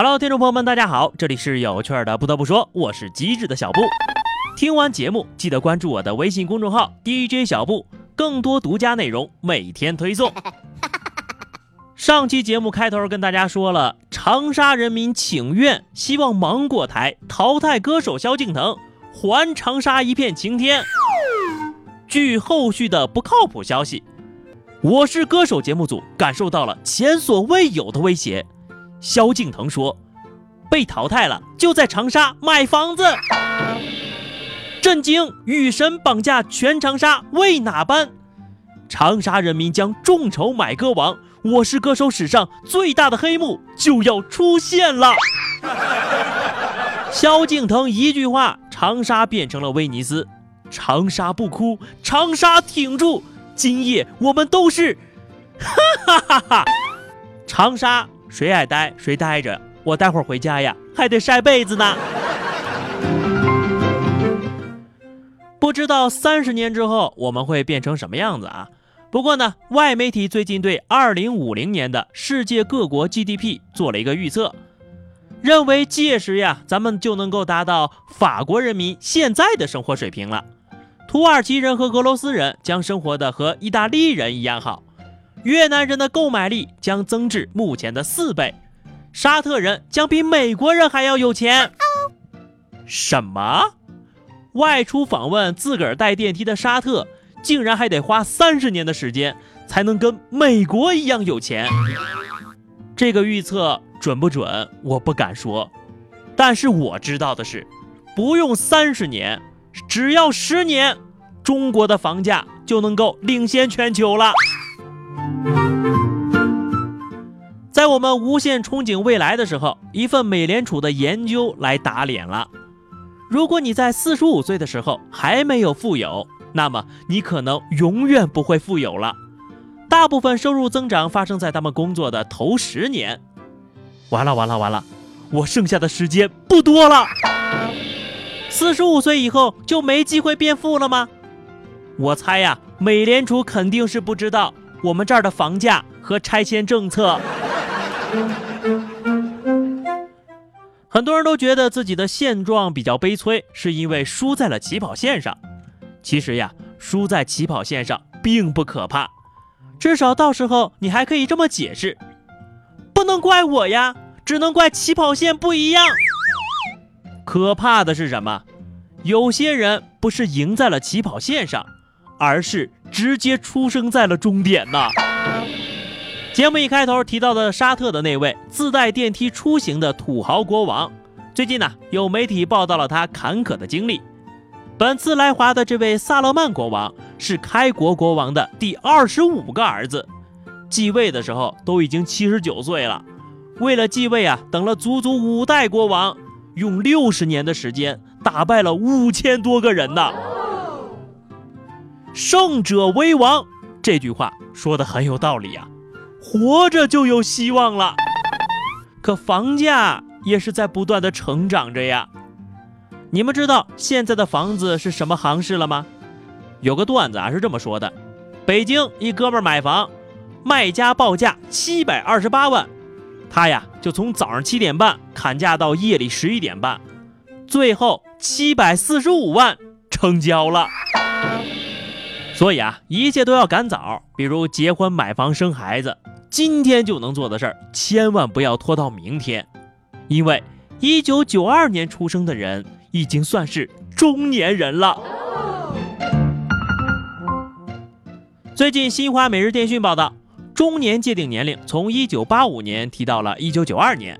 Hello，听众朋友们，大家好，这里是有趣的。不得不说，我是机智的小布。听完节目，记得关注我的微信公众号 DJ 小布，更多独家内容每天推送。上期节目开头跟大家说了，长沙人民请愿，希望芒果台淘汰歌手萧敬腾，还长沙一片晴天。据后续的不靠谱消息，我是歌手节目组感受到了前所未有的威胁。萧敬腾说：“被淘汰了，就在长沙买房子。”震惊！雨神绑架全长沙，为哪般？长沙人民将众筹买歌王，我是歌手史上最大的黑幕就要出现了。萧敬腾一句话，长沙变成了威尼斯。长沙不哭，长沙挺住，今夜我们都是，哈哈哈哈！长沙。谁爱待谁待着，我待会儿回家呀，还得晒被子呢。不知道三十年之后我们会变成什么样子啊？不过呢，外媒体最近对二零五零年的世界各国 GDP 做了一个预测，认为届时呀，咱们就能够达到法国人民现在的生活水平了，土耳其人和俄罗斯人将生活的和意大利人一样好。越南人的购买力将增至目前的四倍，沙特人将比美国人还要有钱。什么？外出访问自个儿带电梯的沙特，竟然还得花三十年的时间才能跟美国一样有钱？这个预测准不准？我不敢说，但是我知道的是，不用三十年，只要十年，中国的房价就能够领先全球了。在我们无限憧憬未来的时候，一份美联储的研究来打脸了。如果你在四十五岁的时候还没有富有，那么你可能永远不会富有了。大部分收入增长发生在他们工作的头十年。完了完了完了，我剩下的时间不多了。四十五岁以后就没机会变富了吗？我猜呀，美联储肯定是不知道。我们这儿的房价和拆迁政策，很多人都觉得自己的现状比较悲催，是因为输在了起跑线上。其实呀，输在起跑线上并不可怕，至少到时候你还可以这么解释：不能怪我呀，只能怪起跑线不一样。可怕的是什么？有些人不是赢在了起跑线上。而是直接出生在了终点呐！节目一开头提到的沙特的那位自带电梯出行的土豪国王，最近呢有媒体报道了他坎坷的经历。本次来华的这位萨勒曼国王是开国国王的第二十五个儿子，继位的时候都已经七十九岁了。为了继位啊，等了足足五代国王，用六十年的时间打败了五千多个人呢。胜者为王，这句话说的很有道理呀，活着就有希望了。可房价也是在不断的成长着呀。你们知道现在的房子是什么行市了吗？有个段子啊是这么说的：北京一哥们买房，卖家报价七百二十八万，他呀就从早上七点半砍价到夜里十一点半，最后七百四十五万成交了。所以啊，一切都要赶早，比如结婚、买房、生孩子，今天就能做的事儿，千万不要拖到明天，因为一九九二年出生的人已经算是中年人了。最近，新华每日电讯报道，中年界定年龄从一九八五年提到了一九九二年，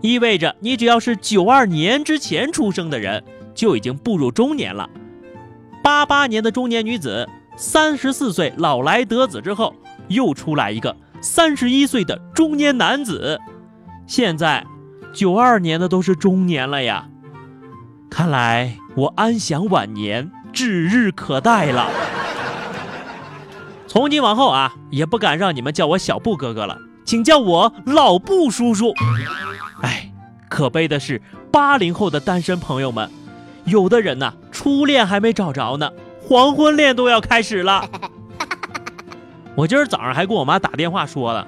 意味着你只要是九二年之前出生的人，就已经步入中年了。八八年的中年女子。三十四岁老来得子之后，又出来一个三十一岁的中年男子。现在，九二年的都是中年了呀。看来我安享晚年指日可待了。从今往后啊，也不敢让你们叫我小布哥哥了，请叫我老布叔叔。哎，可悲的是，八零后的单身朋友们，有的人呐，初恋还没找着呢。黄昏恋都要开始了，我今儿早上还跟我妈打电话说了，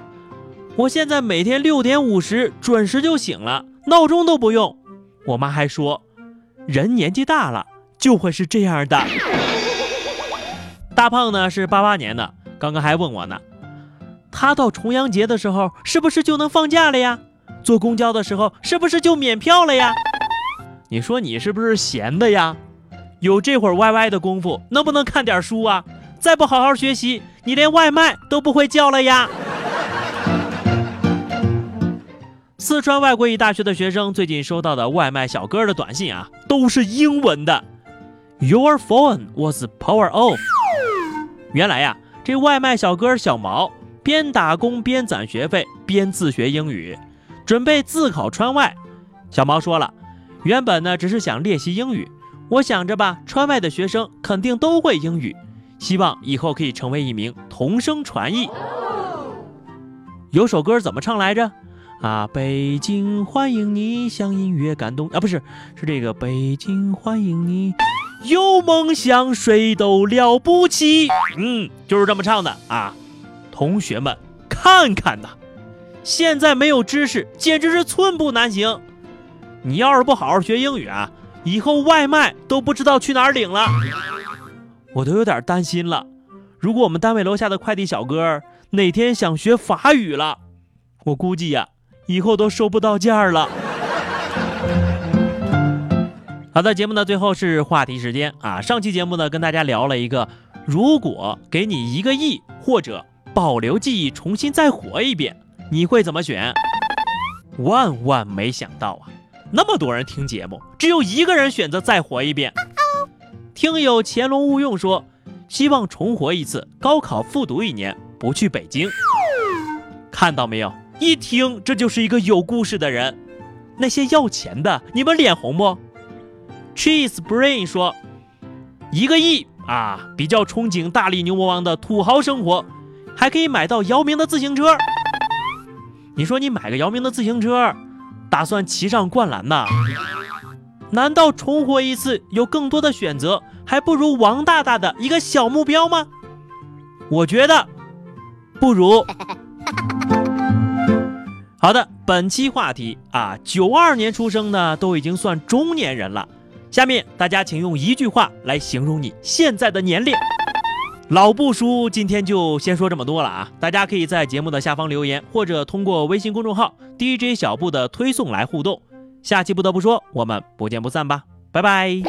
我现在每天六点五十准时就醒了，闹钟都不用。我妈还说，人年纪大了就会是这样的。大胖呢是八八年的，刚刚还问我呢，他到重阳节的时候是不是就能放假了呀？坐公交的时候是不是就免票了呀？你说你是不是闲的呀？有这会儿 YY 的功夫，能不能看点书啊？再不好好学习，你连外卖都不会叫了呀！四川外国语大学的学生最近收到的外卖小哥的短信啊，都是英文的。Your phone was power off。原来呀，这外卖小哥小毛边打工边攒学费，边自学英语，准备自考川外。小毛说了，原本呢只是想练习英语，我想着吧，川外的学生肯定都会英语，希望以后可以成为一名同声传译。有首歌怎么唱来着？啊，北京欢迎你，像音乐感动啊，不是，是这个北京欢迎你，有梦想谁都了不起。嗯，就是这么唱的啊。同学们，看看呐，现在没有知识，简直是寸步难行。你要是不好好学英语啊，以后外卖都不知道去哪儿领了。我都有点担心了，如果我们单位楼下的快递小哥哪天想学法语了，我估计呀。以后都收不到件儿了。好的，节目的最后是话题时间啊！上期节目呢，跟大家聊了一个，如果给你一个亿，或者保留记忆重新再活一遍，你会怎么选？万万没想到啊，那么多人听节目，只有一个人选择再活一遍。听友乾隆勿用说，希望重活一次，高考复读一年，不去北京。看到没有？一听这就是一个有故事的人，那些要钱的，你们脸红不？Cheese Brain 说，一个亿啊，比较憧憬大力牛魔王的土豪生活，还可以买到姚明的自行车。你说你买个姚明的自行车，打算骑上灌篮呐？难道重活一次有更多的选择，还不如王大大的一个小目标吗？我觉得不如。好的，本期话题啊，九二年出生的都已经算中年人了。下面大家请用一句话来形容你现在的年龄。老布叔今天就先说这么多了啊大家可以在节目的下方留言或者通过微信公众号 dj 小布的推送来互动。下期不得不说我们不见不散吧拜拜。